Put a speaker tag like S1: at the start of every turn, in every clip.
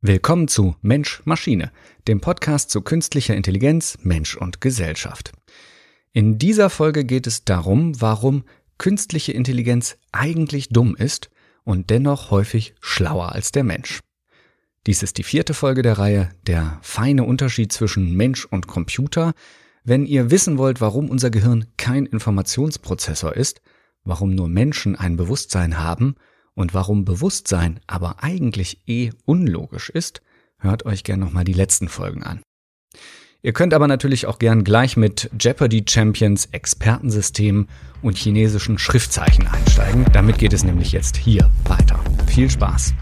S1: Willkommen zu Mensch Maschine, dem Podcast zu künstlicher Intelligenz, Mensch und Gesellschaft. In dieser Folge geht es darum, warum künstliche Intelligenz eigentlich dumm ist und dennoch häufig schlauer als der Mensch. Dies ist die vierte Folge der Reihe Der feine Unterschied zwischen Mensch und Computer. Wenn ihr wissen wollt, warum unser Gehirn kein Informationsprozessor ist, warum nur Menschen ein Bewusstsein haben und warum Bewusstsein aber eigentlich eh unlogisch ist, hört euch gern nochmal die letzten Folgen an. Ihr könnt aber natürlich auch gern gleich mit Jeopardy Champions Expertensystem und chinesischen Schriftzeichen einsteigen. Damit geht es nämlich jetzt hier weiter. Viel Spaß!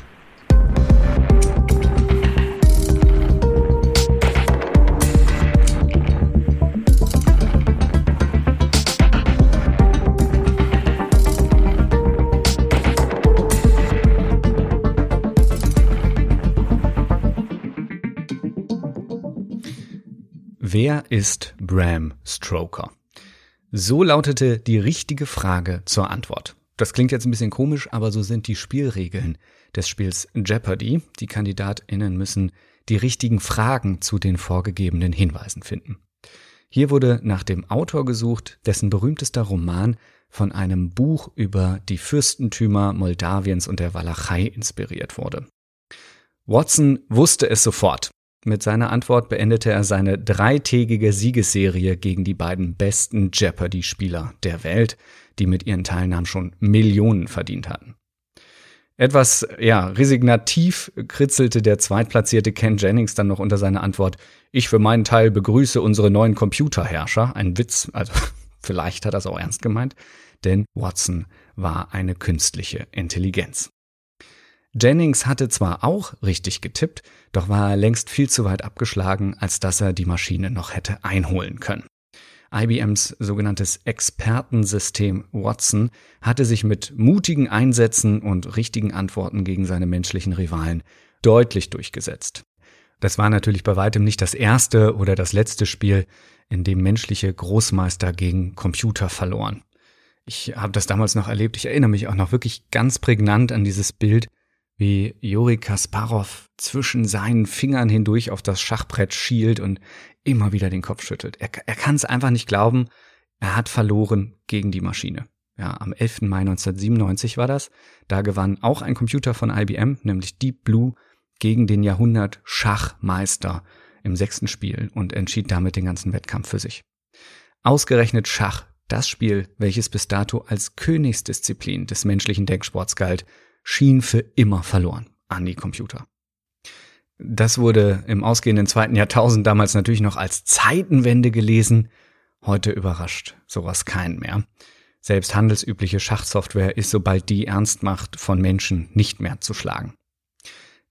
S1: Wer ist Bram Stoker? So lautete die richtige Frage zur Antwort. Das klingt jetzt ein bisschen komisch, aber so sind die Spielregeln des Spiels Jeopardy. Die KandidatInnen müssen die richtigen Fragen zu den vorgegebenen Hinweisen finden. Hier wurde nach dem Autor gesucht, dessen berühmtester Roman von einem Buch über die Fürstentümer Moldawiens und der Walachei inspiriert wurde. Watson wusste es sofort. Mit seiner Antwort beendete er seine dreitägige Siegesserie gegen die beiden besten Jeopardy-Spieler der Welt, die mit ihren Teilnahmen schon Millionen verdient hatten. Etwas, ja, resignativ kritzelte der zweitplatzierte Ken Jennings dann noch unter seiner Antwort, ich für meinen Teil begrüße unsere neuen Computerherrscher. Ein Witz, also vielleicht hat er es auch ernst gemeint, denn Watson war eine künstliche Intelligenz. Jennings hatte zwar auch richtig getippt, doch war er längst viel zu weit abgeschlagen, als dass er die Maschine noch hätte einholen können. IBMs sogenanntes Expertensystem Watson hatte sich mit mutigen Einsätzen und richtigen Antworten gegen seine menschlichen Rivalen deutlich durchgesetzt. Das war natürlich bei weitem nicht das erste oder das letzte Spiel, in dem menschliche Großmeister gegen Computer verloren. Ich habe das damals noch erlebt. Ich erinnere mich auch noch wirklich ganz prägnant an dieses Bild, wie Juri Kasparov zwischen seinen Fingern hindurch auf das Schachbrett schielt und immer wieder den Kopf schüttelt. Er, er kann es einfach nicht glauben, er hat verloren gegen die Maschine. Ja, am 11. Mai 1997 war das. Da gewann auch ein Computer von IBM, nämlich Deep Blue, gegen den Jahrhundert Schachmeister im sechsten Spiel und entschied damit den ganzen Wettkampf für sich. Ausgerechnet Schach, das Spiel, welches bis dato als Königsdisziplin des menschlichen Denksports galt, schien für immer verloren an die Computer. Das wurde im ausgehenden zweiten Jahrtausend damals natürlich noch als Zeitenwende gelesen. Heute überrascht sowas keinen mehr. Selbst handelsübliche Schachsoftware ist, sobald die ernst macht, von Menschen nicht mehr zu schlagen.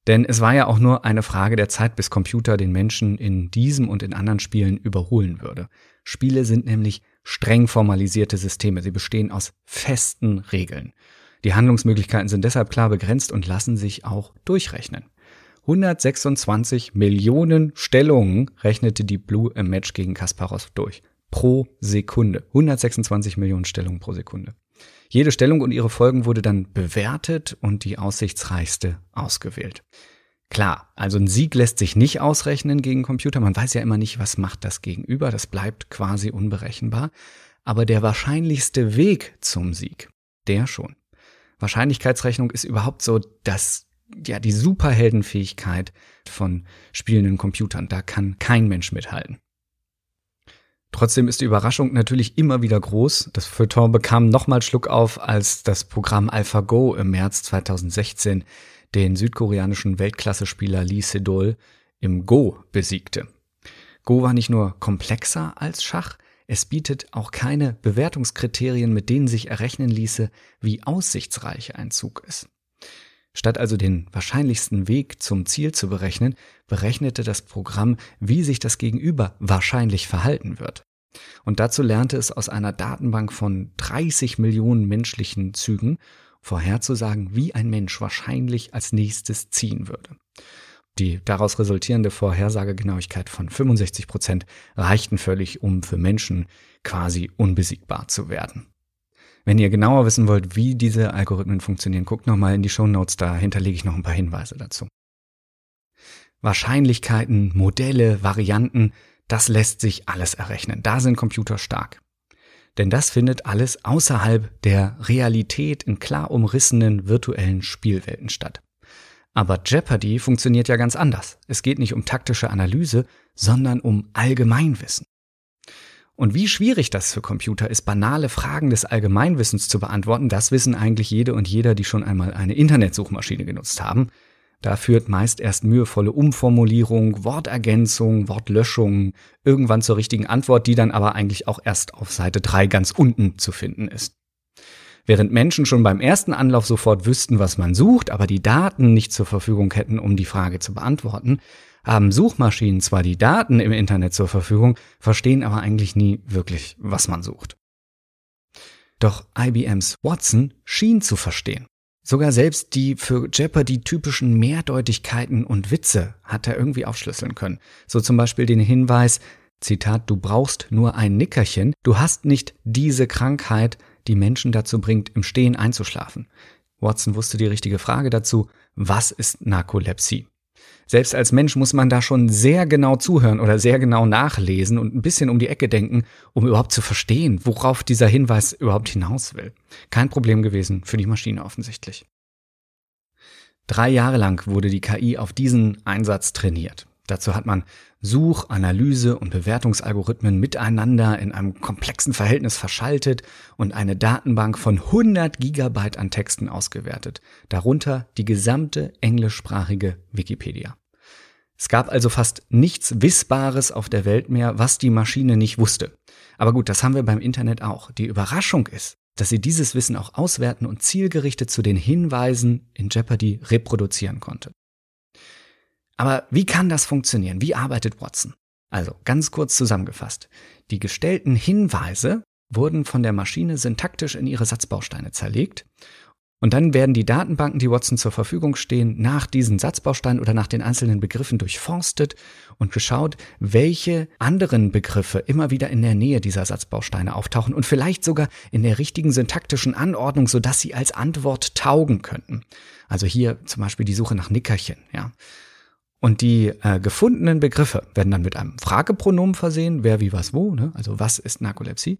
S1: Denn es war ja auch nur eine Frage der Zeit, bis Computer den Menschen in diesem und in anderen Spielen überholen würde. Spiele sind nämlich streng formalisierte Systeme. Sie bestehen aus festen Regeln. Die Handlungsmöglichkeiten sind deshalb klar begrenzt und lassen sich auch durchrechnen. 126 Millionen Stellungen rechnete die Blue im Match gegen Kasparov durch. Pro Sekunde. 126 Millionen Stellungen pro Sekunde. Jede Stellung und ihre Folgen wurde dann bewertet und die aussichtsreichste ausgewählt. Klar, also ein Sieg lässt sich nicht ausrechnen gegen Computer. Man weiß ja immer nicht, was macht das Gegenüber. Das bleibt quasi unberechenbar. Aber der wahrscheinlichste Weg zum Sieg, der schon. Wahrscheinlichkeitsrechnung ist überhaupt so das, ja, die Superheldenfähigkeit von spielenden Computern. Da kann kein Mensch mithalten. Trotzdem ist die Überraschung natürlich immer wieder groß. Das Feuilleton bekam nochmal Schluck auf, als das Programm AlphaGo im März 2016 den südkoreanischen Weltklasse-Spieler Lee Sedol im Go besiegte. Go war nicht nur komplexer als Schach, es bietet auch keine Bewertungskriterien, mit denen sich errechnen ließe, wie aussichtsreich ein Zug ist. Statt also den wahrscheinlichsten Weg zum Ziel zu berechnen, berechnete das Programm, wie sich das Gegenüber wahrscheinlich verhalten wird. Und dazu lernte es aus einer Datenbank von 30 Millionen menschlichen Zügen vorherzusagen, wie ein Mensch wahrscheinlich als nächstes ziehen würde. Die daraus resultierende Vorhersagegenauigkeit von 65 Prozent reichten völlig, um für Menschen quasi unbesiegbar zu werden. Wenn ihr genauer wissen wollt, wie diese Algorithmen funktionieren, guckt nochmal in die Show Notes, da hinterlege ich noch ein paar Hinweise dazu. Wahrscheinlichkeiten, Modelle, Varianten, das lässt sich alles errechnen. Da sind Computer stark. Denn das findet alles außerhalb der Realität in klar umrissenen virtuellen Spielwelten statt. Aber Jeopardy funktioniert ja ganz anders. Es geht nicht um taktische Analyse, sondern um Allgemeinwissen. Und wie schwierig das für Computer ist, banale Fragen des Allgemeinwissens zu beantworten, das wissen eigentlich jede und jeder, die schon einmal eine Internetsuchmaschine genutzt haben. Da führt meist erst mühevolle Umformulierung, Wortergänzung, Wortlöschung irgendwann zur richtigen Antwort, die dann aber eigentlich auch erst auf Seite 3 ganz unten zu finden ist. Während Menschen schon beim ersten Anlauf sofort wüssten, was man sucht, aber die Daten nicht zur Verfügung hätten, um die Frage zu beantworten, haben Suchmaschinen zwar die Daten im Internet zur Verfügung, verstehen aber eigentlich nie wirklich, was man sucht. Doch IBMs Watson schien zu verstehen. Sogar selbst die für Jeopardy typischen Mehrdeutigkeiten und Witze hat er irgendwie aufschlüsseln können. So zum Beispiel den Hinweis, Zitat, du brauchst nur ein Nickerchen, du hast nicht diese Krankheit, die Menschen dazu bringt, im Stehen einzuschlafen. Watson wusste die richtige Frage dazu, was ist Narkolepsie? Selbst als Mensch muss man da schon sehr genau zuhören oder sehr genau nachlesen und ein bisschen um die Ecke denken, um überhaupt zu verstehen, worauf dieser Hinweis überhaupt hinaus will. Kein Problem gewesen für die Maschine offensichtlich. Drei Jahre lang wurde die KI auf diesen Einsatz trainiert. Dazu hat man Such-, Analyse- und Bewertungsalgorithmen miteinander in einem komplexen Verhältnis verschaltet und eine Datenbank von 100 Gigabyte an Texten ausgewertet, darunter die gesamte englischsprachige Wikipedia. Es gab also fast nichts Wissbares auf der Welt mehr, was die Maschine nicht wusste. Aber gut, das haben wir beim Internet auch. Die Überraschung ist, dass sie dieses Wissen auch auswerten und zielgerichtet zu den Hinweisen in Jeopardy reproduzieren konnte. Aber wie kann das funktionieren? Wie arbeitet Watson? Also ganz kurz zusammengefasst. Die gestellten Hinweise wurden von der Maschine syntaktisch in ihre Satzbausteine zerlegt und dann werden die Datenbanken, die Watson zur Verfügung stehen, nach diesen Satzbausteinen oder nach den einzelnen Begriffen durchforstet und geschaut, welche anderen Begriffe immer wieder in der Nähe dieser Satzbausteine auftauchen und vielleicht sogar in der richtigen syntaktischen Anordnung, sodass sie als Antwort taugen könnten. Also hier zum Beispiel die Suche nach Nickerchen, ja. Und die äh, gefundenen Begriffe werden dann mit einem Fragepronomen versehen, wer wie was wo, ne? also was ist Narkolepsie.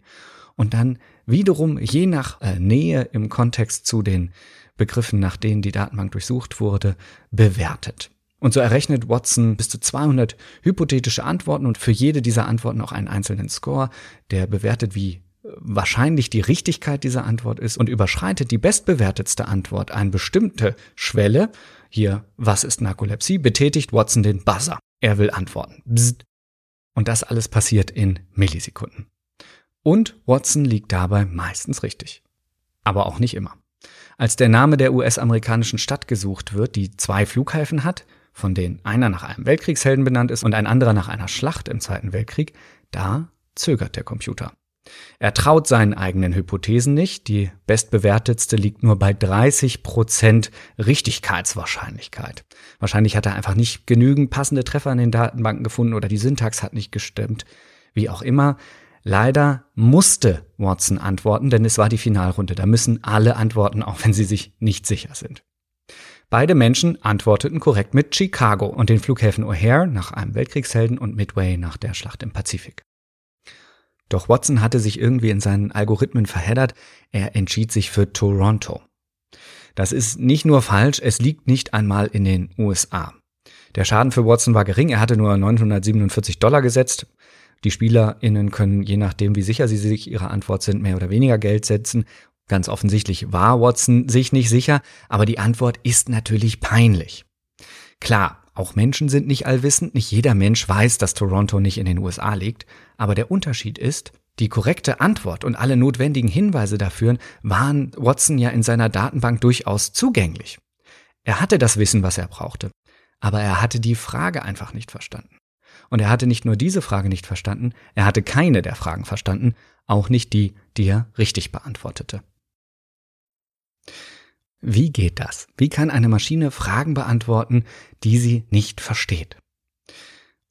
S1: Und dann wiederum je nach äh, Nähe im Kontext zu den Begriffen, nach denen die Datenbank durchsucht wurde, bewertet. Und so errechnet Watson bis zu 200 hypothetische Antworten und für jede dieser Antworten auch einen einzelnen Score, der bewertet, wie wahrscheinlich die Richtigkeit dieser Antwort ist und überschreitet die bestbewertetste Antwort eine bestimmte Schwelle, hier, was ist Narkolepsie, betätigt Watson den Buzzer. Er will antworten. Bzzt. Und das alles passiert in Millisekunden. Und Watson liegt dabei meistens richtig. Aber auch nicht immer. Als der Name der US-amerikanischen Stadt gesucht wird, die zwei Flughäfen hat, von denen einer nach einem Weltkriegshelden benannt ist und ein anderer nach einer Schlacht im Zweiten Weltkrieg, da zögert der Computer. Er traut seinen eigenen Hypothesen nicht. Die bestbewertetste liegt nur bei 30 Prozent Richtigkeitswahrscheinlichkeit. Wahrscheinlich hat er einfach nicht genügend passende Treffer in den Datenbanken gefunden oder die Syntax hat nicht gestimmt. Wie auch immer. Leider musste Watson antworten, denn es war die Finalrunde. Da müssen alle antworten, auch wenn sie sich nicht sicher sind. Beide Menschen antworteten korrekt mit Chicago und den Flughäfen O'Hare nach einem Weltkriegshelden und Midway nach der Schlacht im Pazifik. Doch Watson hatte sich irgendwie in seinen Algorithmen verheddert. Er entschied sich für Toronto. Das ist nicht nur falsch, es liegt nicht einmal in den USA. Der Schaden für Watson war gering, er hatte nur 947 Dollar gesetzt. Die SpielerInnen können, je nachdem, wie sicher sie sich ihrer Antwort sind, mehr oder weniger Geld setzen. Ganz offensichtlich war Watson sich nicht sicher, aber die Antwort ist natürlich peinlich. Klar, auch Menschen sind nicht allwissend, nicht jeder Mensch weiß, dass Toronto nicht in den USA liegt, aber der Unterschied ist, die korrekte Antwort und alle notwendigen Hinweise dafür waren Watson ja in seiner Datenbank durchaus zugänglich. Er hatte das Wissen, was er brauchte, aber er hatte die Frage einfach nicht verstanden. Und er hatte nicht nur diese Frage nicht verstanden, er hatte keine der Fragen verstanden, auch nicht die, die er richtig beantwortete. Wie geht das? Wie kann eine Maschine Fragen beantworten, die sie nicht versteht?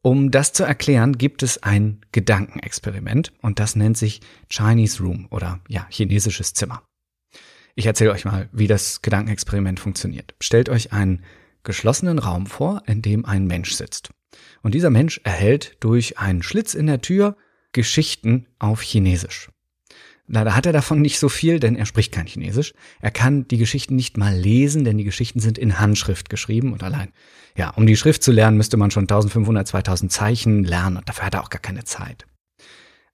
S1: Um das zu erklären, gibt es ein Gedankenexperiment und das nennt sich Chinese Room oder ja, chinesisches Zimmer. Ich erzähle euch mal, wie das Gedankenexperiment funktioniert. Stellt euch einen geschlossenen Raum vor, in dem ein Mensch sitzt. Und dieser Mensch erhält durch einen Schlitz in der Tür Geschichten auf Chinesisch. Leider hat er davon nicht so viel, denn er spricht kein Chinesisch. Er kann die Geschichten nicht mal lesen, denn die Geschichten sind in Handschrift geschrieben und allein. Ja, um die Schrift zu lernen, müsste man schon 1500, 2000 Zeichen lernen und dafür hat er auch gar keine Zeit.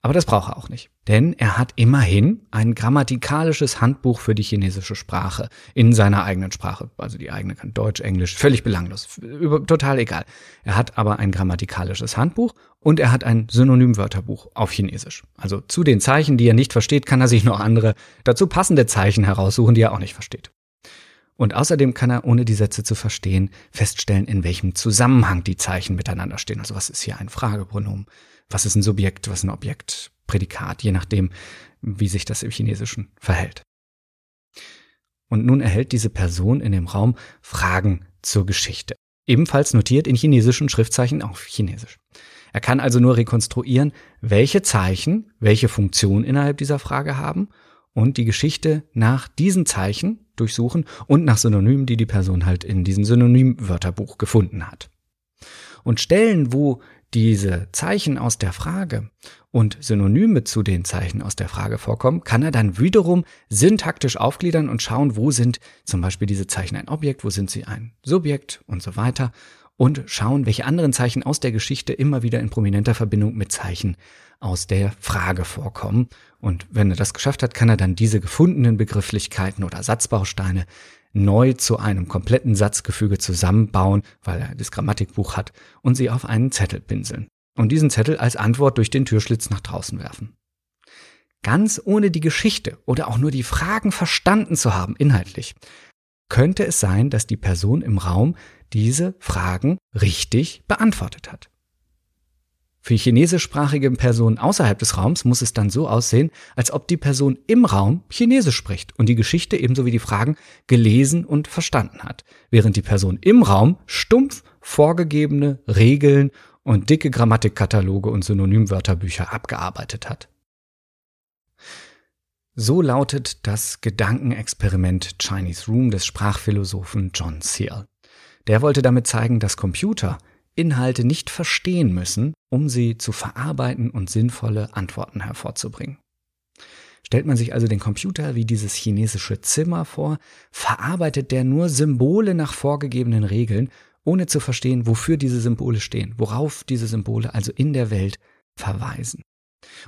S1: Aber das braucht er auch nicht, denn er hat immerhin ein grammatikalisches Handbuch für die chinesische Sprache in seiner eigenen Sprache. Also die eigene kann Deutsch, Englisch, völlig belanglos, total egal. Er hat aber ein grammatikalisches Handbuch und er hat ein Synonymwörterbuch auf Chinesisch. Also zu den Zeichen, die er nicht versteht, kann er sich noch andere dazu passende Zeichen heraussuchen, die er auch nicht versteht. Und außerdem kann er, ohne die Sätze zu verstehen, feststellen, in welchem Zusammenhang die Zeichen miteinander stehen. Also was ist hier ein Fragepronomen? was ist ein Subjekt, was ein Objekt, Prädikat, je nachdem, wie sich das im Chinesischen verhält. Und nun erhält diese Person in dem Raum Fragen zur Geschichte. Ebenfalls notiert in chinesischen Schriftzeichen auf Chinesisch. Er kann also nur rekonstruieren, welche Zeichen welche Funktion innerhalb dieser Frage haben und die Geschichte nach diesen Zeichen durchsuchen und nach Synonymen, die die Person halt in diesem Synonymwörterbuch gefunden hat. Und Stellen, wo diese Zeichen aus der Frage und Synonyme zu den Zeichen aus der Frage vorkommen, kann er dann wiederum syntaktisch aufgliedern und schauen, wo sind zum Beispiel diese Zeichen ein Objekt, wo sind sie ein Subjekt und so weiter und schauen, welche anderen Zeichen aus der Geschichte immer wieder in prominenter Verbindung mit Zeichen aus der Frage vorkommen. Und wenn er das geschafft hat, kann er dann diese gefundenen Begrifflichkeiten oder Satzbausteine neu zu einem kompletten Satzgefüge zusammenbauen, weil er das Grammatikbuch hat, und sie auf einen Zettel pinseln. Und diesen Zettel als Antwort durch den Türschlitz nach draußen werfen. Ganz ohne die Geschichte oder auch nur die Fragen verstanden zu haben, inhaltlich, könnte es sein, dass die Person im Raum diese Fragen richtig beantwortet hat. Für chinesischsprachige Personen außerhalb des Raums muss es dann so aussehen, als ob die Person im Raum Chinesisch spricht und die Geschichte ebenso wie die Fragen gelesen und verstanden hat, während die Person im Raum stumpf vorgegebene Regeln und dicke Grammatikkataloge und Synonymwörterbücher abgearbeitet hat. So lautet das Gedankenexperiment Chinese Room des Sprachphilosophen John Searle. Der wollte damit zeigen, dass Computer Inhalte nicht verstehen müssen, um sie zu verarbeiten und sinnvolle Antworten hervorzubringen. Stellt man sich also den Computer wie dieses chinesische Zimmer vor, verarbeitet der nur Symbole nach vorgegebenen Regeln, ohne zu verstehen, wofür diese Symbole stehen, worauf diese Symbole also in der Welt verweisen.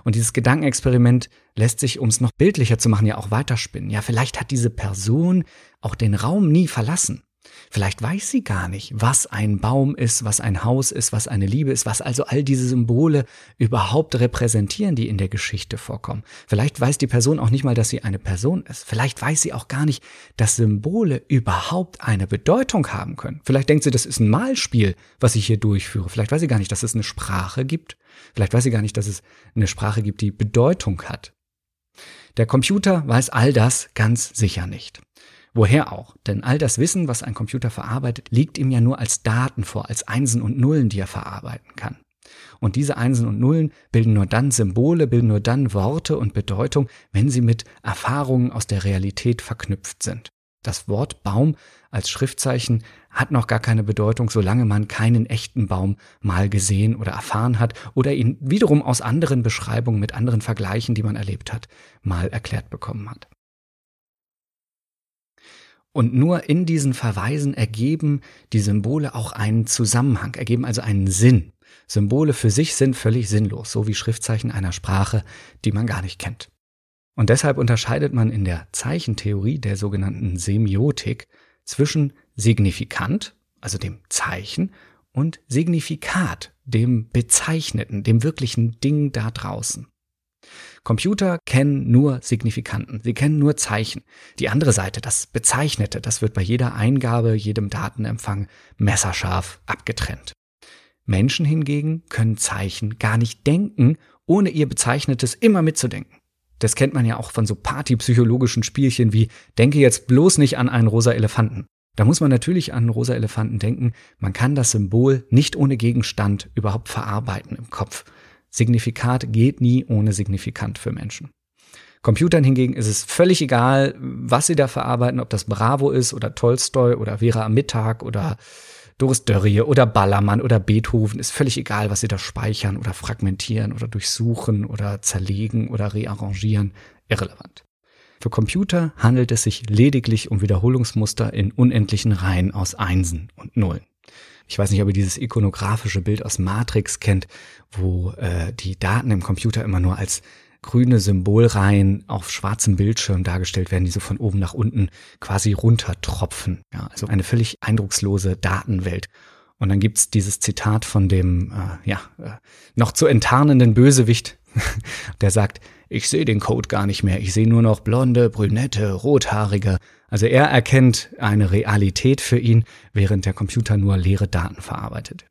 S1: Und dieses Gedankenexperiment lässt sich, um es noch bildlicher zu machen, ja auch weiterspinnen. Ja, vielleicht hat diese Person auch den Raum nie verlassen. Vielleicht weiß sie gar nicht, was ein Baum ist, was ein Haus ist, was eine Liebe ist, was also all diese Symbole überhaupt repräsentieren, die in der Geschichte vorkommen. Vielleicht weiß die Person auch nicht mal, dass sie eine Person ist. Vielleicht weiß sie auch gar nicht, dass Symbole überhaupt eine Bedeutung haben können. Vielleicht denkt sie, das ist ein Malspiel, was ich hier durchführe. Vielleicht weiß sie gar nicht, dass es eine Sprache gibt. Vielleicht weiß sie gar nicht, dass es eine Sprache gibt, die Bedeutung hat. Der Computer weiß all das ganz sicher nicht. Woher auch? Denn all das Wissen, was ein Computer verarbeitet, liegt ihm ja nur als Daten vor, als Einsen und Nullen, die er verarbeiten kann. Und diese Einsen und Nullen bilden nur dann Symbole, bilden nur dann Worte und Bedeutung, wenn sie mit Erfahrungen aus der Realität verknüpft sind. Das Wort Baum als Schriftzeichen hat noch gar keine Bedeutung, solange man keinen echten Baum mal gesehen oder erfahren hat oder ihn wiederum aus anderen Beschreibungen mit anderen Vergleichen, die man erlebt hat, mal erklärt bekommen hat. Und nur in diesen Verweisen ergeben die Symbole auch einen Zusammenhang, ergeben also einen Sinn. Symbole für sich sind völlig sinnlos, so wie Schriftzeichen einer Sprache, die man gar nicht kennt. Und deshalb unterscheidet man in der Zeichentheorie der sogenannten Semiotik zwischen Signifikant, also dem Zeichen, und Signifikat, dem Bezeichneten, dem wirklichen Ding da draußen. Computer kennen nur Signifikanten, sie kennen nur Zeichen. Die andere Seite, das Bezeichnete, das wird bei jeder Eingabe, jedem Datenempfang messerscharf abgetrennt. Menschen hingegen können Zeichen gar nicht denken, ohne ihr Bezeichnetes immer mitzudenken. Das kennt man ja auch von so partypsychologischen Spielchen wie denke jetzt bloß nicht an einen rosa Elefanten. Da muss man natürlich an rosa Elefanten denken. Man kann das Symbol nicht ohne Gegenstand überhaupt verarbeiten im Kopf. Signifikat geht nie ohne Signifikant für Menschen. Computern hingegen ist es völlig egal, was sie da verarbeiten, ob das Bravo ist oder Tolstoi oder Vera am Mittag oder Doris Dörrie oder Ballermann oder Beethoven, ist völlig egal, was sie da speichern oder fragmentieren oder durchsuchen oder zerlegen oder rearrangieren, irrelevant. Für Computer handelt es sich lediglich um Wiederholungsmuster in unendlichen Reihen aus Einsen und Nullen. Ich weiß nicht, ob ihr dieses ikonografische Bild aus Matrix kennt, wo äh, die Daten im Computer immer nur als grüne Symbolreihen auf schwarzem Bildschirm dargestellt werden, die so von oben nach unten quasi runtertropfen. Ja, also eine völlig eindruckslose Datenwelt. Und dann gibt's dieses Zitat von dem äh, ja, äh, noch zu enttarnenden Bösewicht, der sagt, ich sehe den Code gar nicht mehr, ich sehe nur noch blonde, brünette, rothaarige. Also er erkennt eine Realität für ihn, während der Computer nur leere Daten verarbeitet.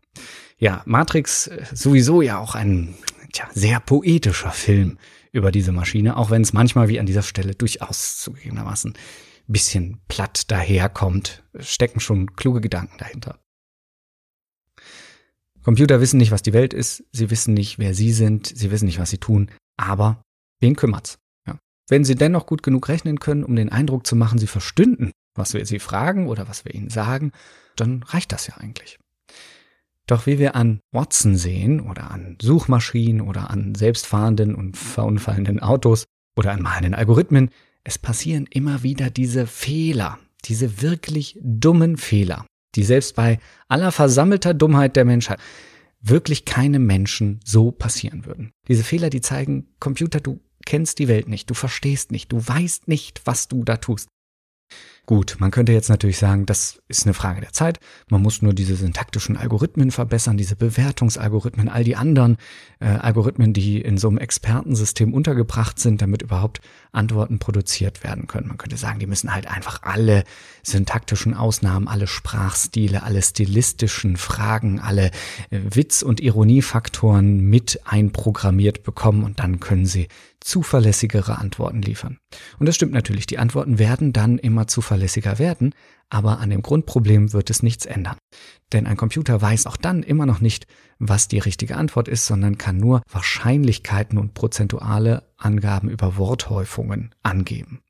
S1: Ja, Matrix sowieso ja auch ein tja, sehr poetischer Film über diese Maschine, auch wenn es manchmal wie an dieser Stelle durchaus zugegebenermaßen bisschen platt daherkommt, stecken schon kluge Gedanken dahinter. Computer wissen nicht, was die Welt ist, sie wissen nicht, wer sie sind, sie wissen nicht, was sie tun, aber wen kümmert's? Ja. Wenn sie dennoch gut genug rechnen können, um den Eindruck zu machen, sie verstünden, was wir sie fragen oder was wir ihnen sagen, dann reicht das ja eigentlich. Doch wie wir an Watson sehen oder an Suchmaschinen oder an selbstfahrenden und verunfallenden Autos oder an malenden Algorithmen, es passieren immer wieder diese Fehler, diese wirklich dummen Fehler, die selbst bei aller versammelter Dummheit der Menschheit wirklich keinem Menschen so passieren würden. Diese Fehler, die zeigen, Computer, du kennst die Welt nicht, du verstehst nicht, du weißt nicht, was du da tust. Gut, man könnte jetzt natürlich sagen, das ist eine Frage der Zeit. Man muss nur diese syntaktischen Algorithmen verbessern, diese Bewertungsalgorithmen, all die anderen äh, Algorithmen, die in so einem Expertensystem untergebracht sind, damit überhaupt Antworten produziert werden können. Man könnte sagen, die müssen halt einfach alle syntaktischen Ausnahmen, alle Sprachstile, alle stilistischen Fragen, alle äh, Witz- und Ironiefaktoren mit einprogrammiert bekommen und dann können sie zuverlässigere Antworten liefern. Und das stimmt natürlich, die Antworten werden dann immer zuverlässiger werden, aber an dem Grundproblem wird es nichts ändern. Denn ein Computer weiß auch dann immer noch nicht, was die richtige Antwort ist, sondern kann nur Wahrscheinlichkeiten und prozentuale Angaben über Worthäufungen angeben.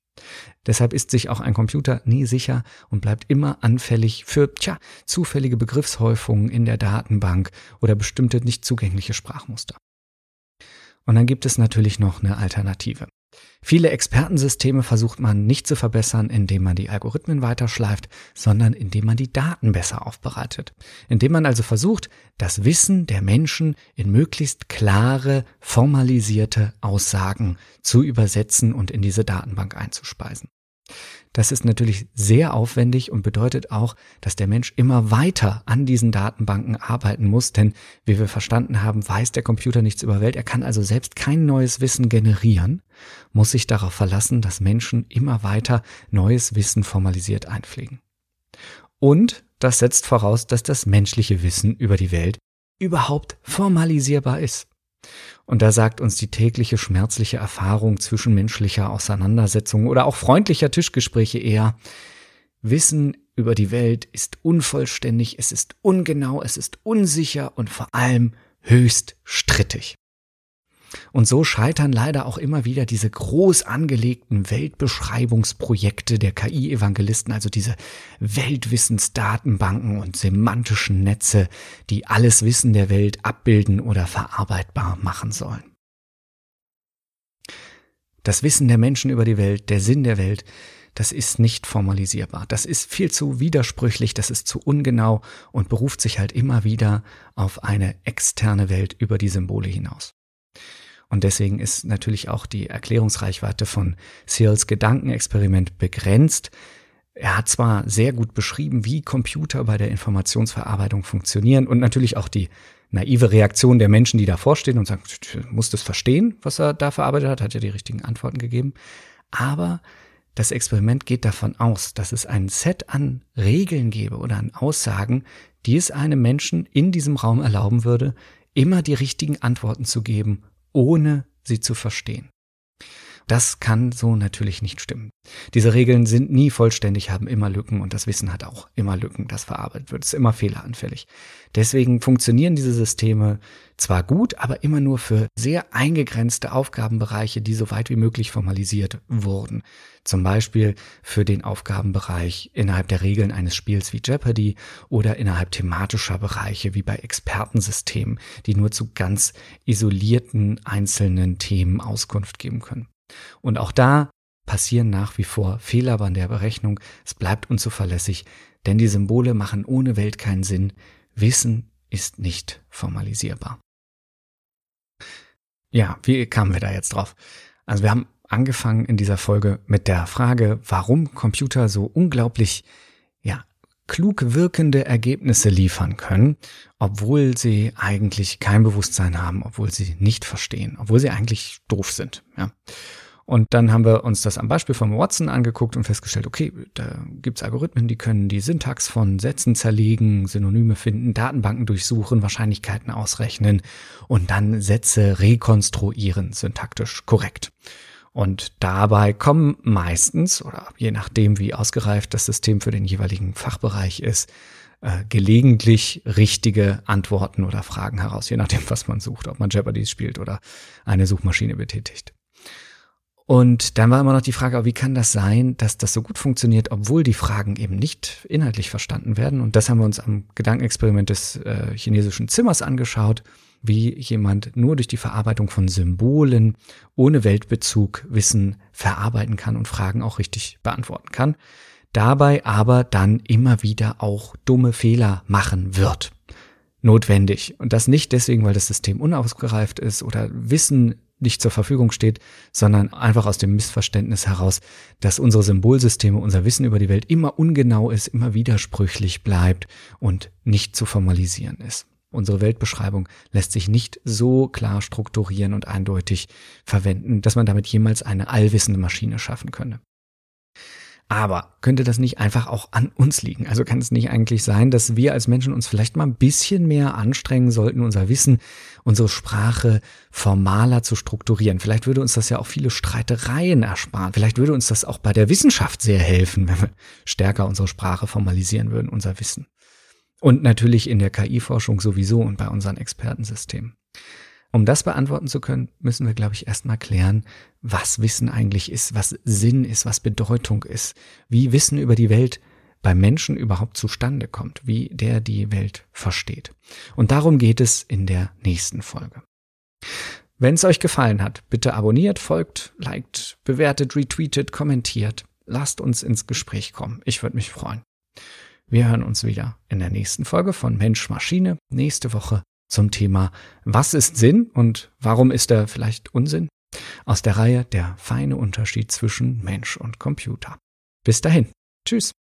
S1: Deshalb ist sich auch ein Computer nie sicher und bleibt immer anfällig für tja, zufällige Begriffshäufungen in der Datenbank oder bestimmte nicht zugängliche Sprachmuster. Und dann gibt es natürlich noch eine Alternative. Viele Expertensysteme versucht man nicht zu verbessern, indem man die Algorithmen weiterschleift, sondern indem man die Daten besser aufbereitet. Indem man also versucht, das Wissen der Menschen in möglichst klare, formalisierte Aussagen zu übersetzen und in diese Datenbank einzuspeisen. Das ist natürlich sehr aufwendig und bedeutet auch, dass der Mensch immer weiter an diesen Datenbanken arbeiten muss, denn wie wir verstanden haben, weiß der Computer nichts über Welt. Er kann also selbst kein neues Wissen generieren, muss sich darauf verlassen, dass Menschen immer weiter neues Wissen formalisiert einpflegen. Und das setzt voraus, dass das menschliche Wissen über die Welt überhaupt formalisierbar ist. Und da sagt uns die tägliche schmerzliche Erfahrung zwischenmenschlicher Auseinandersetzungen oder auch freundlicher Tischgespräche eher, Wissen über die Welt ist unvollständig, es ist ungenau, es ist unsicher und vor allem höchst strittig. Und so scheitern leider auch immer wieder diese groß angelegten Weltbeschreibungsprojekte der KI-Evangelisten, also diese Weltwissensdatenbanken und semantischen Netze, die alles Wissen der Welt abbilden oder verarbeitbar machen sollen. Das Wissen der Menschen über die Welt, der Sinn der Welt, das ist nicht formalisierbar. Das ist viel zu widersprüchlich, das ist zu ungenau und beruft sich halt immer wieder auf eine externe Welt über die Symbole hinaus. Und deswegen ist natürlich auch die Erklärungsreichweite von Searles Gedankenexperiment begrenzt. Er hat zwar sehr gut beschrieben, wie Computer bei der Informationsverarbeitung funktionieren und natürlich auch die naive Reaktion der Menschen, die davor stehen und sagen, muss das verstehen, was er da verarbeitet hat, hat ja die richtigen Antworten gegeben. Aber das Experiment geht davon aus, dass es ein Set an Regeln gäbe oder an Aussagen, die es einem Menschen in diesem Raum erlauben würde, immer die richtigen Antworten zu geben ohne sie zu verstehen. Das kann so natürlich nicht stimmen. Diese Regeln sind nie vollständig, haben immer Lücken und das Wissen hat auch immer Lücken, das verarbeitet wird, ist immer fehleranfällig. Deswegen funktionieren diese Systeme zwar gut, aber immer nur für sehr eingegrenzte Aufgabenbereiche, die so weit wie möglich formalisiert wurden. Zum Beispiel für den Aufgabenbereich innerhalb der Regeln eines Spiels wie Jeopardy oder innerhalb thematischer Bereiche wie bei Expertensystemen, die nur zu ganz isolierten einzelnen Themen Auskunft geben können. Und auch da passieren nach wie vor Fehler bei der Berechnung. Es bleibt unzuverlässig, denn die Symbole machen ohne Welt keinen Sinn. Wissen ist nicht formalisierbar. Ja, wie kamen wir da jetzt drauf? Also wir haben angefangen in dieser Folge mit der Frage, warum Computer so unglaublich, klug wirkende Ergebnisse liefern können, obwohl sie eigentlich kein Bewusstsein haben, obwohl sie nicht verstehen, obwohl sie eigentlich doof sind, ja. Und dann haben wir uns das am Beispiel von Watson angeguckt und festgestellt, okay, da gibt's Algorithmen, die können die Syntax von Sätzen zerlegen, Synonyme finden, Datenbanken durchsuchen, Wahrscheinlichkeiten ausrechnen und dann Sätze rekonstruieren, syntaktisch korrekt. Und dabei kommen meistens, oder je nachdem, wie ausgereift das System für den jeweiligen Fachbereich ist, äh, gelegentlich richtige Antworten oder Fragen heraus, je nachdem, was man sucht, ob man Jeopardy spielt oder eine Suchmaschine betätigt. Und dann war immer noch die Frage, wie kann das sein, dass das so gut funktioniert, obwohl die Fragen eben nicht inhaltlich verstanden werden? Und das haben wir uns am Gedankenexperiment des äh, chinesischen Zimmers angeschaut, wie jemand nur durch die Verarbeitung von Symbolen ohne Weltbezug Wissen verarbeiten kann und Fragen auch richtig beantworten kann. Dabei aber dann immer wieder auch dumme Fehler machen wird notwendig. Und das nicht deswegen, weil das System unausgereift ist oder Wissen nicht zur Verfügung steht, sondern einfach aus dem Missverständnis heraus, dass unsere Symbolsysteme, unser Wissen über die Welt immer ungenau ist, immer widersprüchlich bleibt und nicht zu formalisieren ist. Unsere Weltbeschreibung lässt sich nicht so klar strukturieren und eindeutig verwenden, dass man damit jemals eine allwissende Maschine schaffen könne. Aber könnte das nicht einfach auch an uns liegen? Also kann es nicht eigentlich sein, dass wir als Menschen uns vielleicht mal ein bisschen mehr anstrengen sollten, unser Wissen, unsere Sprache formaler zu strukturieren? Vielleicht würde uns das ja auch viele Streitereien ersparen. Vielleicht würde uns das auch bei der Wissenschaft sehr helfen, wenn wir stärker unsere Sprache formalisieren würden, unser Wissen. Und natürlich in der KI-Forschung sowieso und bei unseren Expertensystemen. Um das beantworten zu können, müssen wir, glaube ich, erstmal klären, was Wissen eigentlich ist, was Sinn ist, was Bedeutung ist, wie Wissen über die Welt beim Menschen überhaupt zustande kommt, wie der die Welt versteht. Und darum geht es in der nächsten Folge. Wenn es euch gefallen hat, bitte abonniert, folgt, liked, bewertet, retweetet, kommentiert. Lasst uns ins Gespräch kommen. Ich würde mich freuen. Wir hören uns wieder in der nächsten Folge von Mensch Maschine nächste Woche zum Thema Was ist Sinn und warum ist er vielleicht Unsinn? Aus der Reihe Der feine Unterschied zwischen Mensch und Computer. Bis dahin. Tschüss.